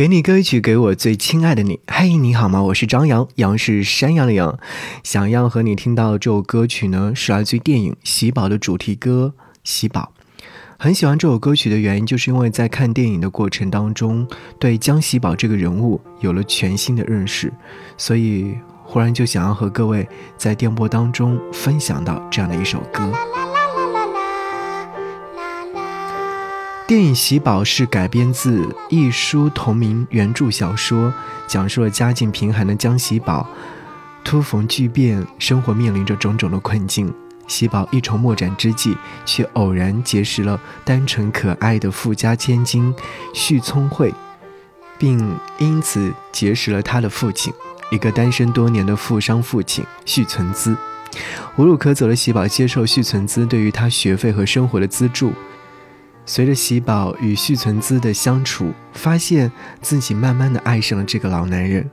给你歌曲，给我最亲爱的你。嘿，你好吗？我是张扬，杨是山羊的羊。想要和你听到这首歌曲呢，是来自于电影《喜宝》的主题歌《喜宝》。很喜欢这首歌曲的原因，就是因为在看电影的过程当中，对江喜宝这个人物有了全新的认识，所以忽然就想要和各位在电波当中分享到这样的一首歌。电影《喜宝》是改编自一书同名原著小说，讲述了家境贫寒的江喜宝突逢巨变，生活面临着种种的困境。喜宝一筹莫展之际，却偶然结识了单纯可爱的富家千金旭聪慧，并因此结识了他的父亲，一个单身多年的富商父亲旭存资。无路可走的喜宝接受旭存资对于他学费和生活的资助。随着喜宝与旭存资的相处，发现自己慢慢的爱上了这个老男人，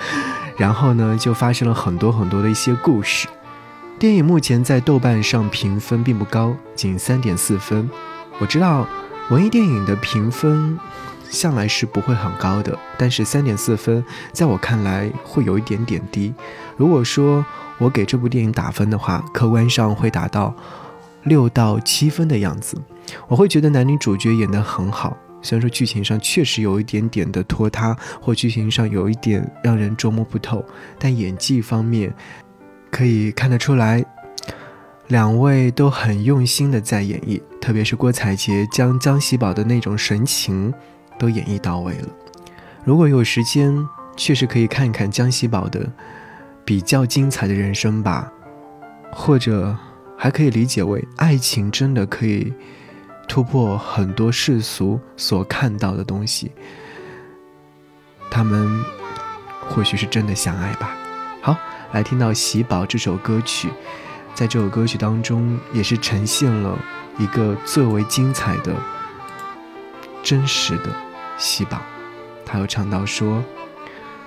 然后呢，就发生了很多很多的一些故事。电影目前在豆瓣上评分并不高，仅三点四分。我知道文艺电影的评分向来是不会很高的，但是三点四分在我看来会有一点点低。如果说我给这部电影打分的话，客观上会打到六到七分的样子。我会觉得男女主角演得很好，虽然说剧情上确实有一点点的拖沓，或剧情上有一点让人捉摸不透，但演技方面可以看得出来，两位都很用心的在演绎，特别是郭采洁将江喜宝的那种神情都演绎到位了。如果有时间，确实可以看一看江喜宝的比较精彩的人生吧，或者还可以理解为爱情真的可以。突破很多世俗所看到的东西，他们或许是真的相爱吧。好，来听到《喜宝》这首歌曲，在这首歌曲当中，也是呈现了一个最为精彩的、真实的喜宝。他又唱到说：“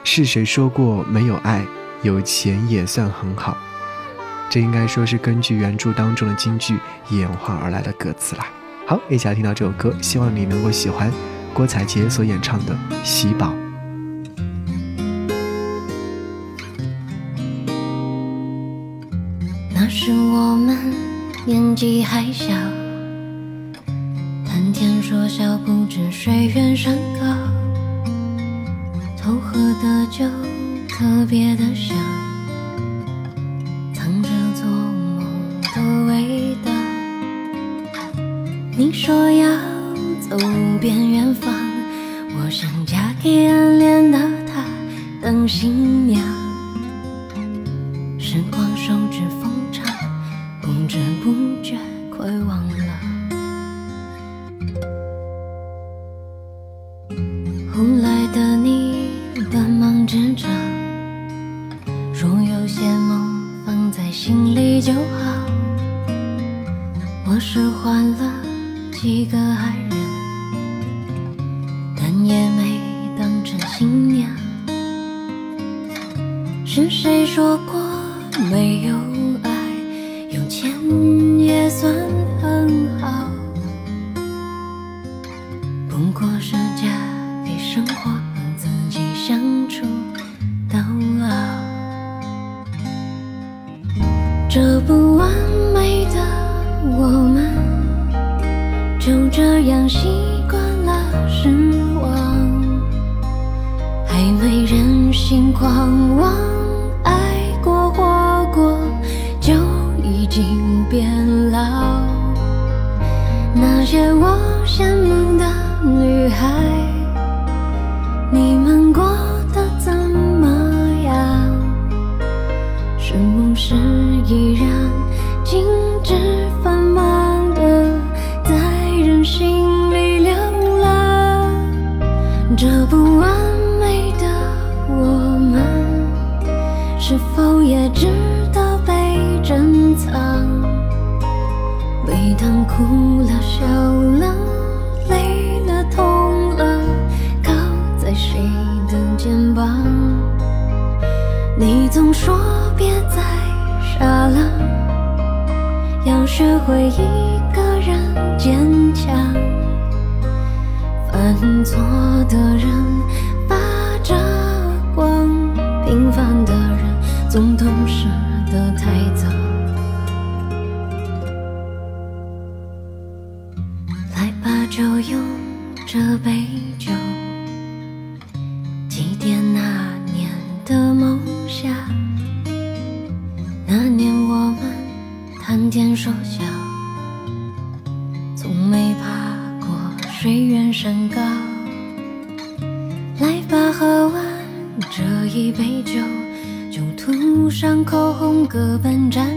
是谁说过没有爱，有钱也算很好？”这应该说是根据原著当中的京剧演化而来的歌词啦。好，一起来听到这首歌，希望你能够喜欢郭采洁所演唱的《喜宝》。那时我们年纪还小，谈天说笑，不知谁远山高，偷喝的酒特别的香。你说要走遍远方，我想嫁给暗恋的他当新娘。时光手指缝长，不知不觉快忘了。后来的你短忙之长，若有些梦放在心里就好。我是换了。几个爱人，但也没当成新娘。是谁说过没有爱，有钱也算很好？不过是嫁给生活，自己相处到老。这不完就这样习惯了失望，还没人心狂妄，爱过活过就已经变老。那些我羡慕的女孩，你们过得怎么样？是不是依然静止这不完美的我们，是否也值得被珍藏？每当哭了、笑了、累了、痛了，靠在谁的肩膀？你总说别再傻了，要学会一个人坚强。犯错的人把这光平凡的人总懂事的太早来吧就用这杯酒祭奠那年的梦想？那年我们谈天说笑从没水远山高。来吧，喝完这一杯酒，就涂上口红，各奔战。